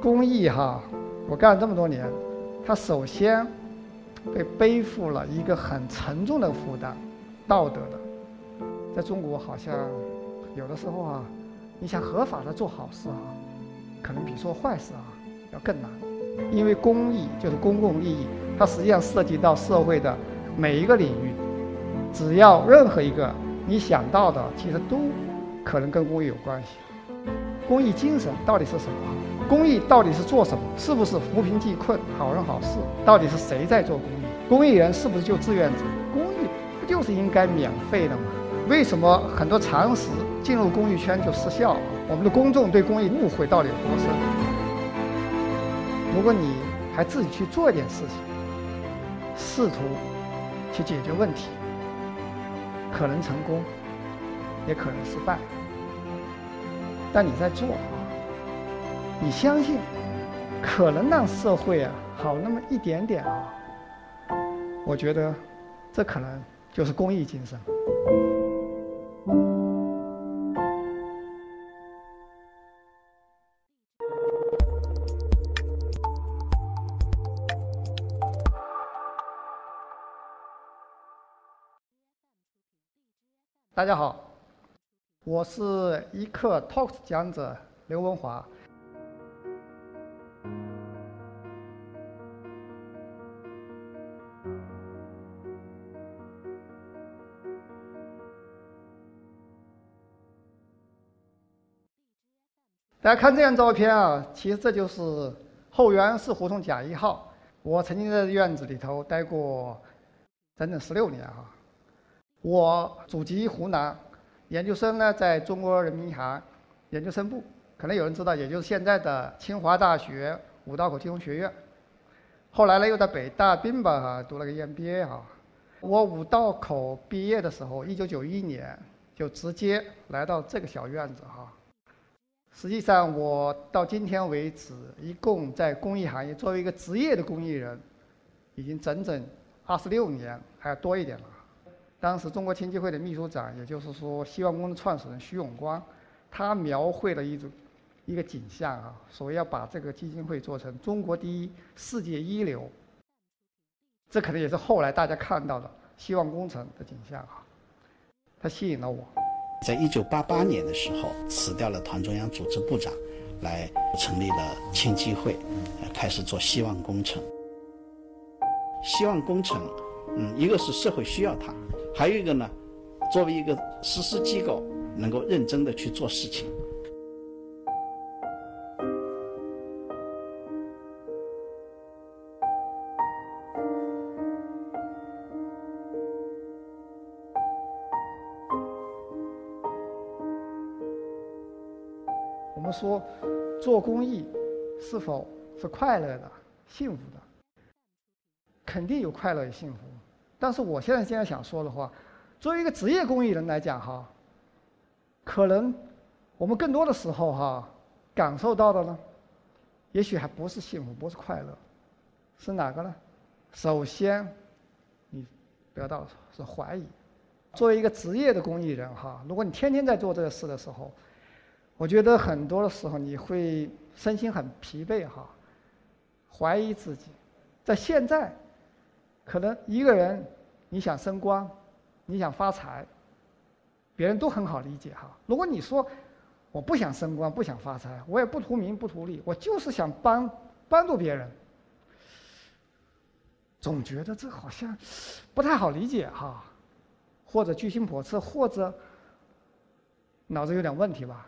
公益哈，我干了这么多年，它首先被背负了一个很沉重的负担，道德的。在中国，好像有的时候啊，你想合法的做好事啊，可能比做坏事啊要更难，因为公益就是公共利益，它实际上涉及到社会的每一个领域，只要任何一个你想到的，其实都可能跟公益有关系。公益精神到底是什么？公益到底是做什么？是不是扶贫济困、好人好事？到底是谁在做公益？公益人是不是就志愿者？公益不就是应该免费的吗？为什么很多常识进入公益圈就失效？我们的公众对公益误会到底有多深？如果你还自己去做一点事情，试图去解决问题，可能成功，也可能失败。但你在做，你相信，可能让社会啊好那么一点点啊。我觉得，这可能就是公益精神。大家好，我是一课 Talks 讲者刘文华。大家看这张照片啊，其实这就是后园市胡同甲一号。我曾经在院子里头待过整整十六年啊。我祖籍湖南，研究生呢在中国人民银行研究生部，可能有人知道，也就是现在的清华大学五道口金融学院。后来呢又在北大宾吧哈读了个 EMBA 哈。我五道口毕业的时候，一九九一年就直接来到这个小院子哈。实际上我到今天为止，一共在公益行业作为一个职业的公益人，已经整整二十六年，还要多一点了。当时中国青基会的秘书长，也就是说希望工程创始人徐永光，他描绘了一种一个景象啊，说要把这个基金会做成中国第一、世界一流。这可能也是后来大家看到的希望工程的景象啊，它吸引了我。在一九八八年的时候，辞掉了团中央组织部长，来成立了青基会，开始做希望工程。希望工程，嗯，一个是社会需要它。还有一个呢，作为一个实施机构，能够认真的去做事情。做公益是否是快乐的、幸福的？肯定有快乐与幸福。但是我现在现在想说的话，作为一个职业公益人来讲哈，可能我们更多的时候哈感受到的呢，也许还不是幸福，不是快乐，是哪个呢？首先，你得到是怀疑。作为一个职业的公益人哈，如果你天天在做这个事的时候，我觉得很多的时候你会身心很疲惫哈，怀疑自己，在现在。可能一个人，你想升官，你想发财，别人都很好理解哈。如果你说我不想升官，不想发财，我也不图名不图利，我就是想帮帮助别人，总觉得这好像不太好理解哈，或者居心叵测，或者脑子有点问题吧。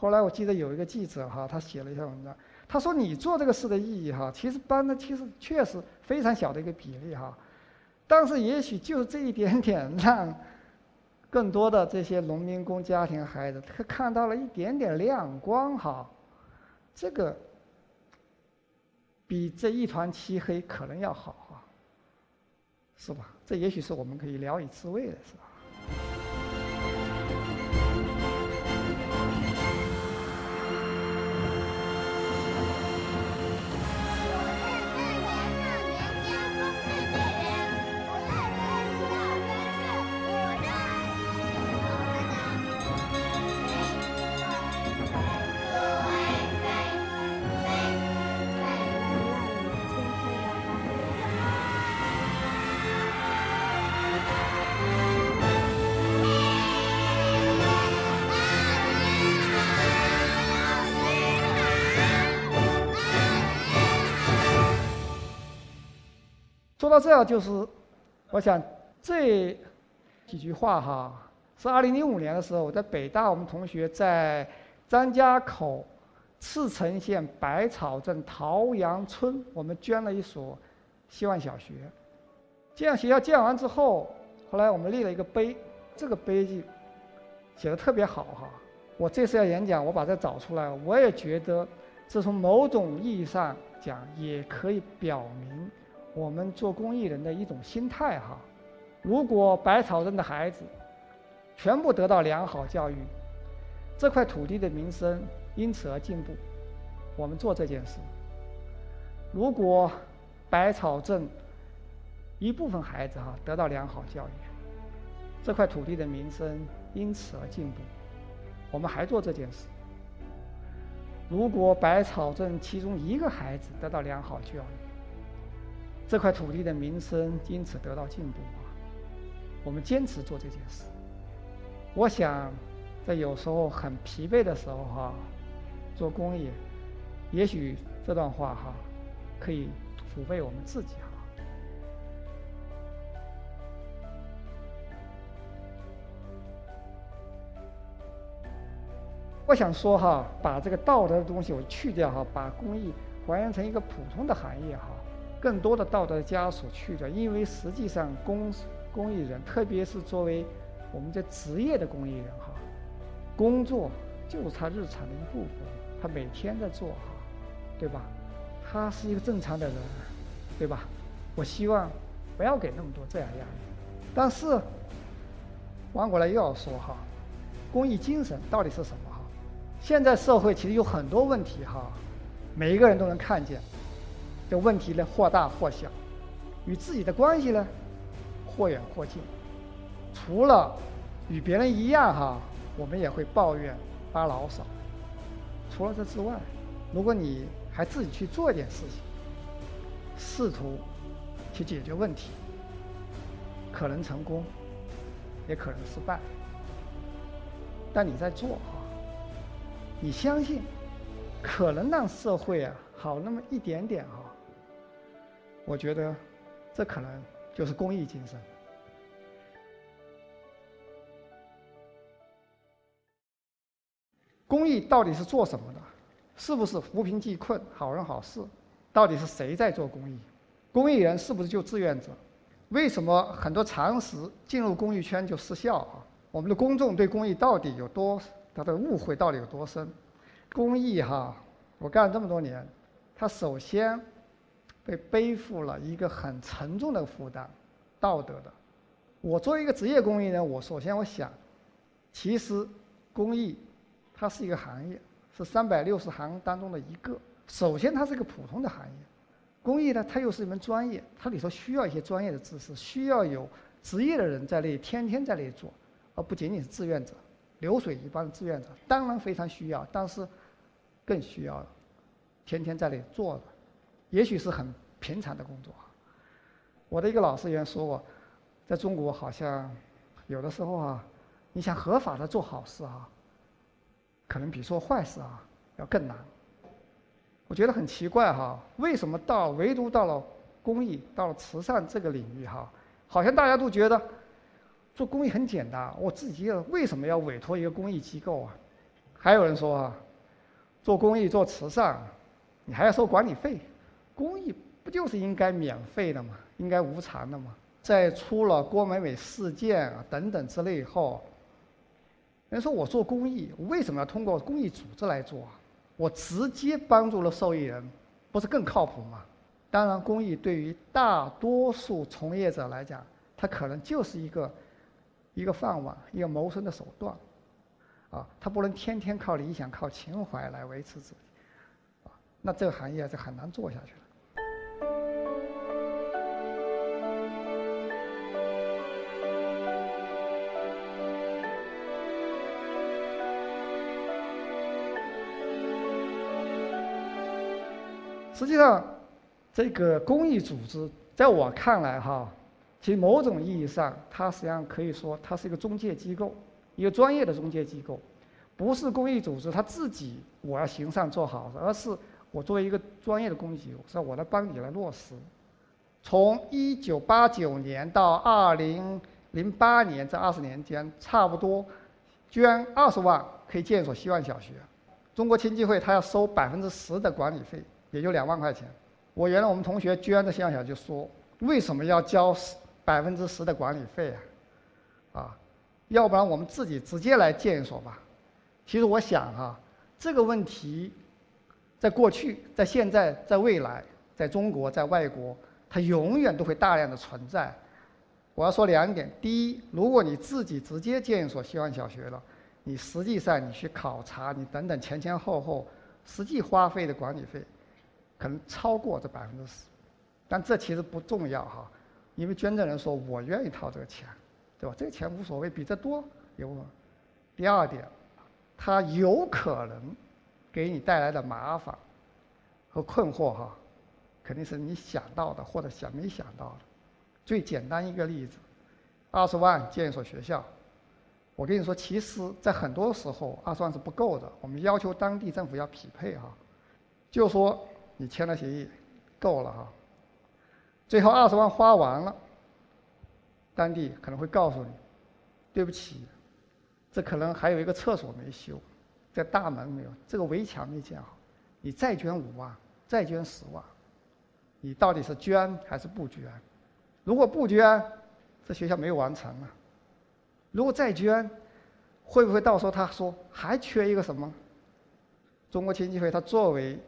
后来我记得有一个记者哈，他写了一篇文章。他说：“你做这个事的意义，哈，其实帮的其实确实非常小的一个比例，哈，但是也许就这一点点，让更多的这些农民工家庭孩子，他看到了一点点亮光，哈，这个比这一团漆黑可能要好，哈，是吧？这也许是我们可以聊以自慰的，是吧？”这样，就是我想这几句话哈，是二零零五年的时候，我在北大，我们同学在张家口赤城县百草镇桃阳村，我们捐了一所希望小学。建学校建完之后，后来我们立了一个碑，这个碑记写的特别好哈。我这次要演讲，我把这找出来，我也觉得这从某种意义上讲，也可以表明我们做公益人的一种心态哈。如果百草镇的孩子全部得到良好教育，这块土地的名声因此而进步，我们做这件事。如果百草镇一部分孩子哈得到良好教育，这块土地的名声因此而进步，我们还做这件事。如果百草镇其中一个孩子得到良好教育，这块土地的名声因此得到进步啊，我们坚持做这件事。我想，在有时候很疲惫的时候哈，做公益，也许这段话哈，可以抚慰我们自己哈。我想说哈，把这个道德的东西我去掉哈，把公益还原成一个普通的行业哈，更多的道德枷锁去掉，因为实际上公公益人，特别是作为我们这职业的公益人哈，工作就是他日常的一部分，他每天在做哈，对吧？他是一个正常的人，对吧？我希望不要给那么多这样压力，但是反过来又要说哈，公益精神到底是什么哈？现在社会其实有很多问题哈，每一个人都能看见。这问题呢，或大或小，与自己的关系呢，或远或近。除了与别人一样哈，我们也会抱怨、发牢骚。除了这之外，如果你还自己去做一点事情，试图去解决问题，可能成功，也可能失败。但你在做哈。你相信，可能让社会啊好那么一点点哈。我觉得，这可能就是公益精神。公益到底是做什么的？是不是扶贫济困、好人好事？到底是谁在做公益？公益人是不是就志愿者？为什么很多常识进入公益圈就失效啊？我们的公众对公益到底有多？他的误会到底有多深？公益哈，我干了这么多年，他首先被背负了一个很沉重的负担，道德的。我作为一个职业公益人，我首先我想，其实公益它是一个行业，是三百六十行当中的一个。首先，它是个普通的行业。公益呢，它又是一门专业，它里头需要一些专业的知识，需要有职业的人在那里天天在那里做，而不仅仅是志愿者。流水一般的志愿者当然非常需要，但是更需要天天在那里做的，也许是很平常的工作。我的一个老师原说过，在中国好像有的时候啊，你想合法的做好事啊，可能比做坏事啊要更难。我觉得很奇怪哈，为什么到唯独到了公益、到了慈善这个领域哈，好像大家都觉得。做公益很简单，我自己为什么要委托一个公益机构啊？还有人说啊，做公益做慈善，你还要收管理费，公益不就是应该免费的吗？应该无偿的吗？在出了郭美美事件啊等等之类以后，人说我做公益，为什么要通过公益组织来做啊？我直接帮助了受益人，不是更靠谱吗？当然，公益对于大多数从业者来讲，它可能就是一个。一个饭碗，一个谋生的手段，啊，他不能天天靠理想、靠情怀来维持自己，啊，那这个行业就很难做下去了。实际上，这个公益组织，在我看来，哈。其实某种意义上，它实际上可以说，它是一个中介机构，一个专业的中介机构，不是公益组织，它自己我要行善做好，而是我作为一个专业的公益机构，我来帮你来落实。从一九八九年到二零零八年这二十年间，差不多捐二十万可以建一所希望小学。中国青基会他要收百分之十的管理费，也就两万块钱。我原来我们同学捐的希望小学说，为什么要交十百分之十的管理费啊？啊，要不然我们自己直接来建一所吧。其实我想哈，这个问题，在过去、在现在、在未来，在中国、在外国。它永远都会大量的存在。我要说两点：第一，如果你自己直接建一所希望小学了，你实际上你去考察，你等等前前后后实际花费的管理费，可能超过这百分之十。但这其实不重要哈，因为捐赠人说我愿意掏这个钱，对吧？这个钱无所谓，比这多有。第二点，它有可能给你带来的麻烦和困惑哈。肯定是你想到的，或者想没想到的。最简单一个例子，二十万建一所学校，我跟你说，其实在很多时候，二十万是不够的。我们要求当地政府要匹配哈，就说你签了协议，够了哈。最后二十万花完了，当地可能会告诉你，对不起，这可能还有一个厕所没修，这大门没有，这个围墙没建好，你再捐五万，再捐十万。你到底是捐还是不捐？如果不捐，这学校没有完成啊。如果再捐，会不会到时候他说还缺一个什么？中国青基会它作为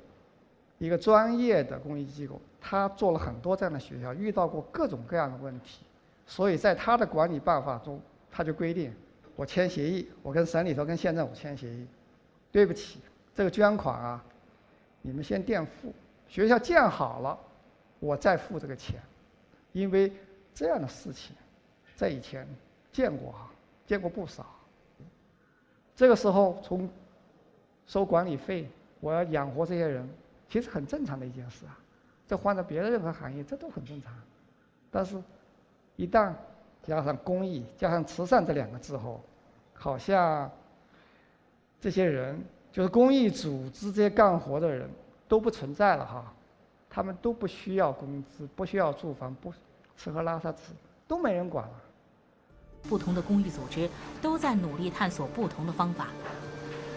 一个专业的公益机构，他做了很多这样的学校，遇到过各种各样的问题，所以在他的管理办法中，他就规定：我签协议，我跟省里头、跟县政府签协议。对不起，这个捐款啊，你们先垫付，学校建好了。我再付这个钱，因为这样的事情在以前见过啊，见过不少。这个时候从收管理费，我要养活这些人，其实很正常的一件事啊。这换在别的任何行业，这都很正常。但是，一旦加上公益、加上慈善这两个字后，好像这些人就是公益组织这些干活的人都不存在了哈。他们都不需要工资，不需要住房，不吃喝拉撒吃，都没人管了。不同的公益组织都在努力探索不同的方法。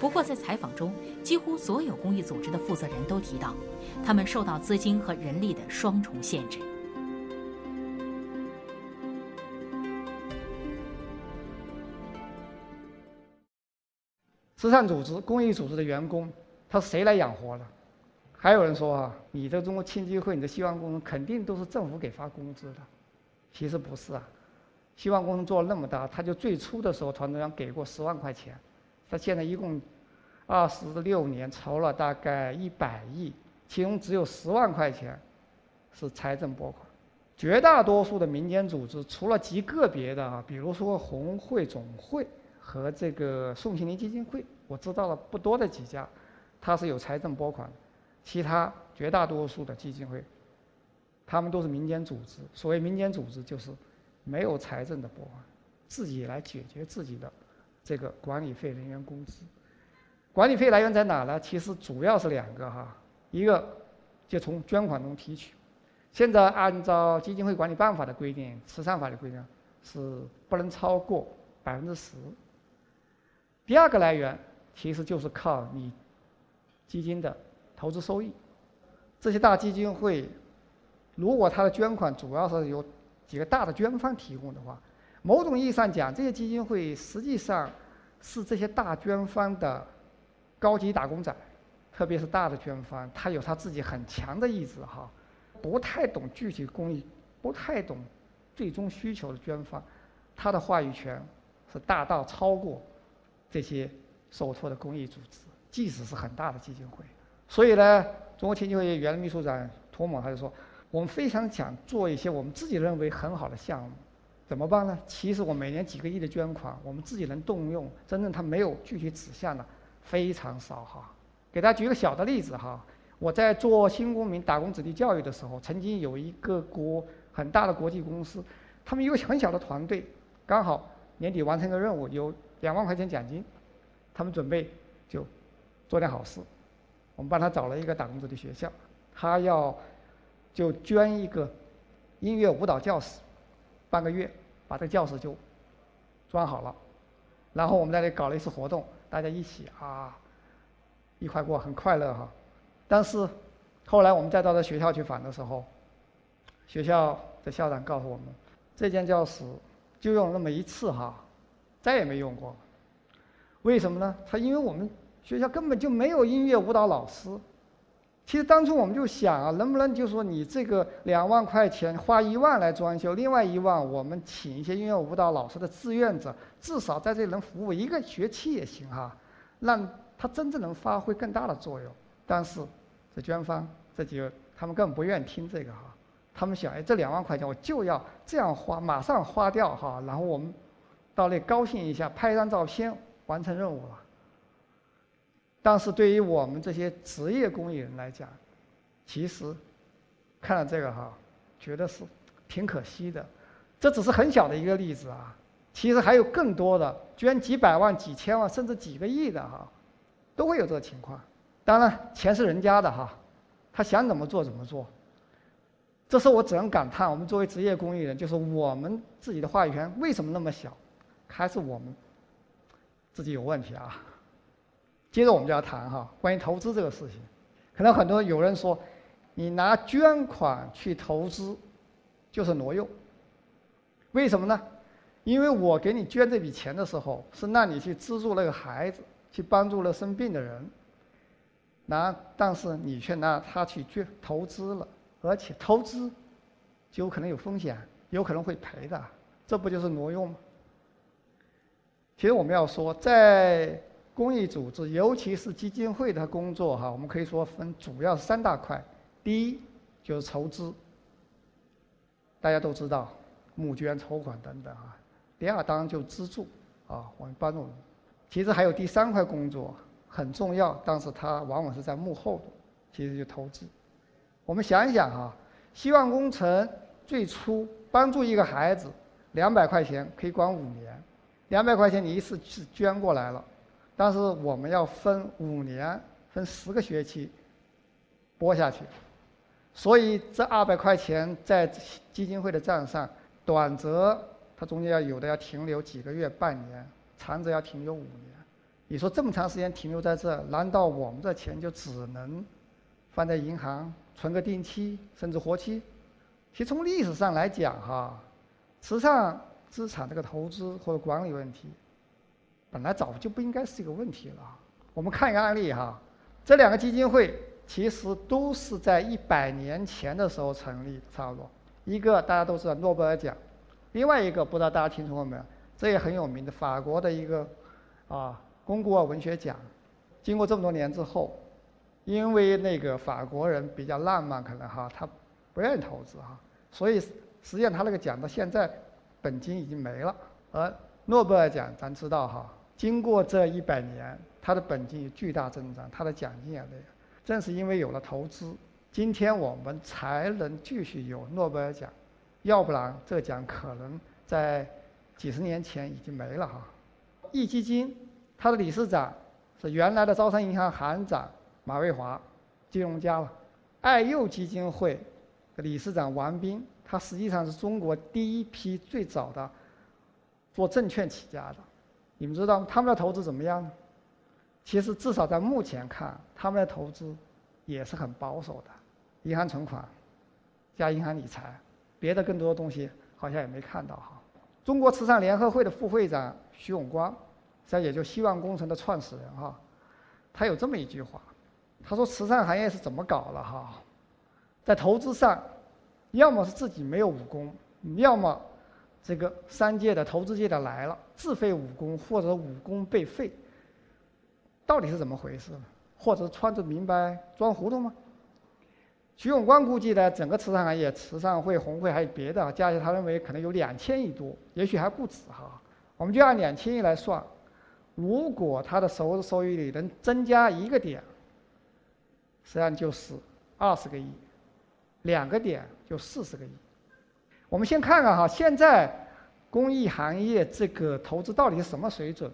不过，在采访中，几乎所有公益组织的负责人都提到，他们受到资金和人力的双重限制。慈善组织、公益组织的员工，他谁来养活呢？还有人说啊，你的中国青基会，你的希望工程肯定都是政府给发工资的，其实不是啊。希望工程做了那么大，他就最初的时候团中央给过十万块钱，他现在一共二十六年筹了大概一百亿，其中只有十万块钱是财政拨款，绝大多数的民间组织，除了极个别的啊，比如说红会总会和这个宋庆龄基金会，我知道了不多的几家，它是有财政拨款。其他绝大多数的基金会，他们都是民间组织。所谓民间组织，就是没有财政的拨款，自己来解决自己的这个管理费、人员工资。管理费来源在哪呢？其实主要是两个哈，一个就从捐款中提取。现在按照基金会管理办法的规定、慈善法的规定，是不能超过百分之十。第二个来源其实就是靠你基金的。投资收益，这些大基金会，如果它的捐款主要是由几个大的捐方提供的话，某种意义上讲，这些基金会实际上是这些大捐方的高级打工仔，特别是大的捐方，他有他自己很强的意志哈，不太懂具体公益，不太懂最终需求的捐方，他的话语权是大到超过这些受托的公益组织，即使是很大的基金会。所以呢，中国青基会原秘书长托某他就说，我们非常想做一些我们自己认为很好的项目，怎么办呢？其实我每年几个亿的捐款，我们自己能动用，真正他没有具体指向的非常少哈。给大家举个小的例子哈，我在做新公民打工子弟教育的时候，曾经有一个国很大的国际公司，他们一个很小的团队，刚好年底完成一个任务，有两万块钱奖金，他们准备就做点好事。我们帮他找了一个打工子弟学校，他要就捐一个音乐舞蹈教室，半个月把这个教室就装好了，然后我们在那里搞了一次活动，大家一起啊一块过，很快乐哈。但是后来我们再到这学校去访的时候，学校的校长告诉我们，这间教室就用那么一次哈，再也没用过。为什么呢？他因为我们学校根本就没有音乐舞蹈老师。其实当初我们就想啊，能不能就说你这个两万块钱花一万来装修，另外一万我们请一些音乐舞蹈老师的志愿者，至少在这里能服务一个学期也行哈，让他真正能发挥更大的作用。但是这捐方这几个他们根本不愿意听这个哈，他们想哎这两万块钱我就要这样花，马上花掉哈，然后我们到那高兴一下，拍一张照片，完成任务了。但是对于我们这些职业工艺人来讲，其实看了这个哈，觉得是挺可惜的。这只是很小的一个例子啊，其实还有更多的捐几百万、几千万甚至几个亿的哈，都会有这个情况。当然，钱是人家的哈，他想怎么做怎么做。这时候我只能感叹，我们作为职业工艺人，就是我们自己的话语权为什么那么小？还是我们自己有问题啊？接着我们就要谈哈，关于投资这个事情，可能很多有人说，你拿捐款去投资，就是挪用。为什么呢？因为我给你捐这笔钱的时候，是让你去资助那个孩子，去帮助了生病的人。拿，但是你却拿他去捐投资了，而且投资就有可能有风险，有可能会赔的，这不就是挪用吗？其实我们要说，在公益组织，尤其是基金会的工作，哈，我们可以说分主要三大块。第一就是筹资，大家都知道，募捐、筹款等等啊。第二当然就资助，啊，我们帮助。其实还有第三块工作很重要，但是它往往是在幕后的，其实就投资。我们想一想哈，希望工程最初帮助一个孩子，两百块钱可以管五年，两百块钱你一次是捐过来了。但是我们要分五年，分十个学期拨下去，所以这二百块钱在基金会的账上，短则它中间要有的要停留几个月、半年，长则要停留五年。你说这么长时间停留在这，难道我们这钱就只能放在银行存个定期，甚至活期？其实从历史上来讲，哈，慈善资产这个投资或者管理问题。本来早就不应该是一个问题了。我们看一个案例哈，这两个基金会其实都是在一百年前的时候成立，差不多。一个大家都知道诺贝尔奖，另外一个不知道大家听说过没有？这也很有名的法国的一个啊龚古尔文学奖。经过这么多年之后，因为那个法国人比较浪漫，可能哈他不愿意投资哈，所以实际上他那个奖到现在本金已经没了。而诺贝尔奖咱知道哈。经过这一百年，它的本金有巨大增长，它的奖金也那样。正是因为有了投资，今天我们才能继续有诺贝尔奖，要不然这奖可能在几十年前已经没了哈。易基金，它的理事长是原来的招商银行行长马蔚华，金融家了。爱幼基金会的理事长王斌，他实际上是中国第一批最早的做证券起家的。你们知道他们的投资怎么样？其实至少在目前看，他们的投资也是很保守的，银行存款加银行理财，别的更多的东西好像也没看到哈。中国慈善联合会的副会长徐永光，实际上也就希望工程的创始人哈，他有这么一句话，他说慈善行业是怎么搞了哈，在投资上，要么是自己没有武功，要么。这个商界的投资界的来了，自废武功或者武功被废，到底是怎么回事？或者穿着明白装糊涂吗？徐永光估计呢，整个慈善行业、慈善会、红会还有别的，加起来他认为可能有两千亿多，也许还不止哈。我们就按两千亿来算，如果他的收收益率能增加一个点，实际上就是二十个亿，两个点就四十个亿。我们先看看哈，现在公益行业这个投资到底是什么水准？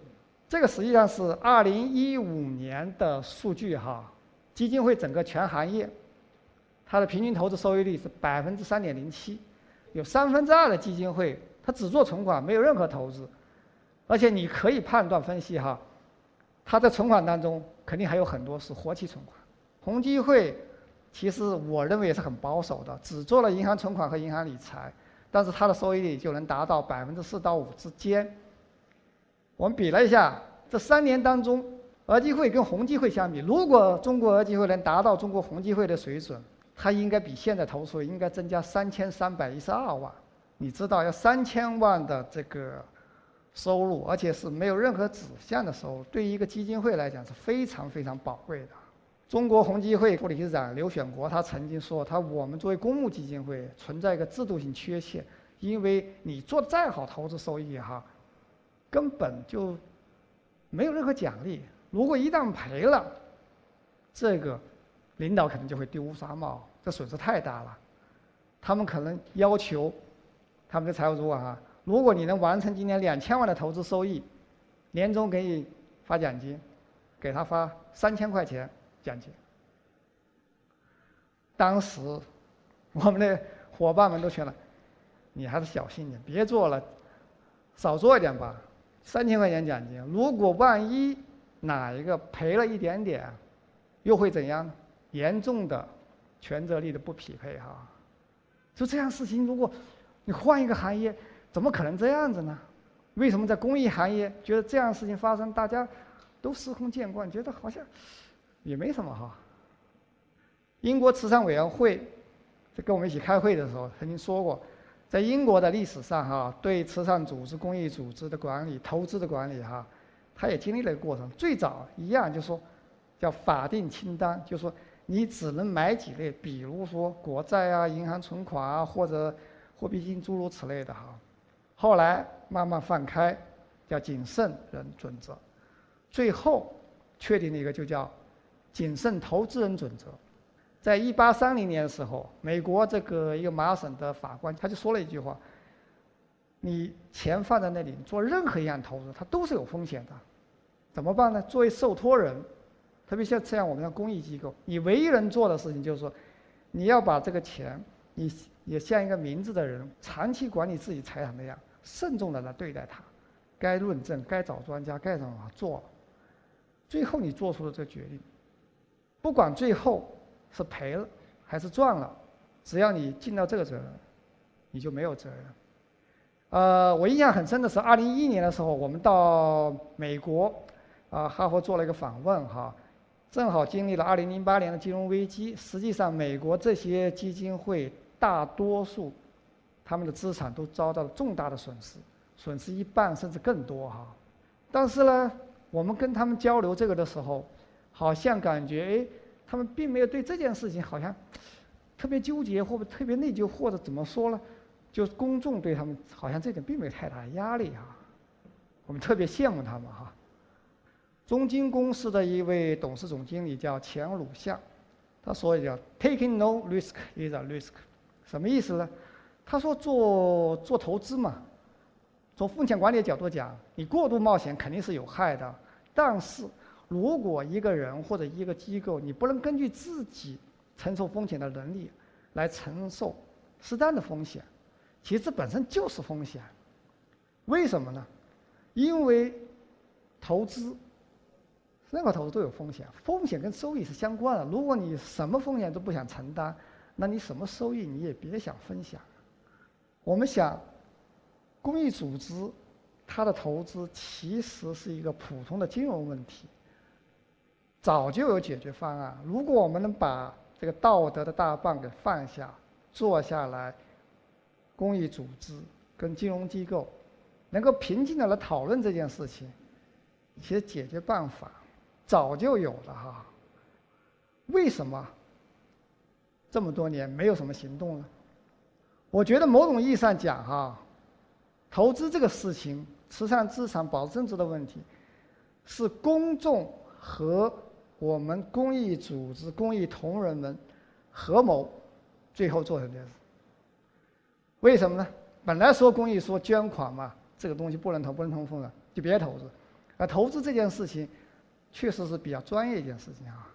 这个实际上是二零一五年的数据哈，基金会整个全行业，它的平均投资收益率是百分之三点零七，有三分之二的基金会，它只做存款，没有任何投资，而且你可以判断分析哈，它在存款当中肯定还有很多是活期存款。红基会其实我认为也是很保守的，只做了银行存款和银行理财，但是它的收益率就能达到百分之四到五之间。我们比了一下，这三年当中，额基会跟宏基会相比，如果中国额基会能达到中国宏基会的水准，它应该比现在投出应该增加三千三百一十二万。你知道，要三千万的这个收入，而且是没有任何指向的收入，对于一个基金会来讲是非常非常宝贵的。中国红基会副理事长刘选国他曾经说：“他我们作为公募基金会存在一个制度性缺陷，因为你做的再好投资收益哈。”根本就没有任何奖励。如果一旦赔了，这个领导可能就会丢乌纱帽，这损失太大了。他们可能要求他们的财务主管啊，如果你能完成今年两千万的投资收益，年终给你发奖金，给他发三千块钱奖金。当时我们的伙伴们都劝了，你还是小心点，别做了，少做一点吧。三千块钱奖金，如果万一哪一个赔了一点点，又会怎样？严重的权责力的不匹配哈。就这样事情，如果你换一个行业，怎么可能这样子呢？为什么在公益行业觉得这样事情发生，大家都司空见惯，觉得好像也没什么哈？英国慈善委员会在跟我们一起开会的时候曾经说过。在英国的历史上，哈，对慈善组织、公益组织的管理、投资的管理，哈，他也经历了一个过程。最早一样就是说，叫法定清单，就说你只能买几类，比如说国债啊、银行存款啊，或者货币基金诸如此类的，哈。后来慢慢放开，叫谨慎人准则，最后确定了一个就叫谨慎投资人准则。在一八三零年的时候，美国这个一个麻省的法官他就说了一句话：“你钱放在那里做任何一样投资，它都是有风险的，怎么办呢？作为受托人，特别像这样我们的公益机构，你唯一能做的事情就是说，你要把这个钱，你也像一个明智的人，长期管理自己财产那样，慎重的来对待它，该论证、该找专家、该怎么做，最后你做出了这个决定，不管最后。”是赔了还是赚了？只要你尽到这个责任，你就没有责任。呃，我印象很深的是，二零一一年的时候，我们到美国，啊，哈佛做了一个访问哈，正好经历了二零零八年的金融危机。实际上，美国这些基金会大多数，他们的资产都遭到了重大的损失，损失一半甚至更多哈。但是呢，我们跟他们交流这个的时候，好像感觉哎。他们并没有对这件事情好像特别纠结，或者特别内疚，或者怎么说呢？就是公众对他们好像这点并没有太大的压力啊。我们特别羡慕他们哈。中金公司的一位董事总经理叫钱鲁相，他说叫 “taking no risk is a risk”，什么意思呢？他说做做投资嘛，从风险管理的角度讲，你过度冒险肯定是有害的，但是。如果一个人或者一个机构，你不能根据自己承受风险的能力来承受适当的风险，其实本身就是风险。为什么呢？因为投资，任何投资都有风险，风险跟收益是相关的。如果你什么风险都不想承担，那你什么收益你也别想分享。我们想，公益组织它的投资其实是一个普通的金融问题。早就有解决方案。如果我们能把这个道德的大棒给放下，坐下来，公益组织跟金融机构能够平静的来讨论这件事情，其实解决办法早就有了哈。为什么这么多年没有什么行动呢？我觉得某种意义上讲哈，投资这个事情，慈善资产保值增值的问题，是公众和我们公益组织、公益同仁们合谋，最后做成这件事。为什么呢？本来说公益说捐款嘛，这个东西不能投，不能通风的，就别投资。而投资这件事情，确实是比较专业一件事情啊。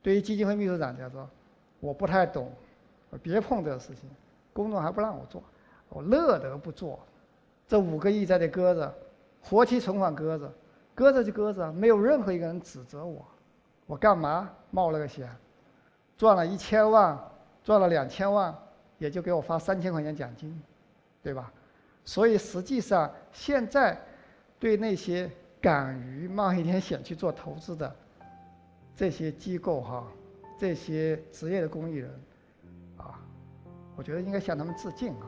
对于基金会秘书长来说，我不太懂，别碰这个事情。公众还不让我做，我乐得不做。这五个亿在这搁着，活期存款搁着，搁着就搁着，没有任何一个人指责我。我干嘛冒了个险？赚了一千万，赚了两千万，也就给我发三千块钱奖金，对吧？所以实际上现在对那些敢于冒一点险去做投资的这些机构哈，这些职业的公益人，啊，我觉得应该向他们致敬啊。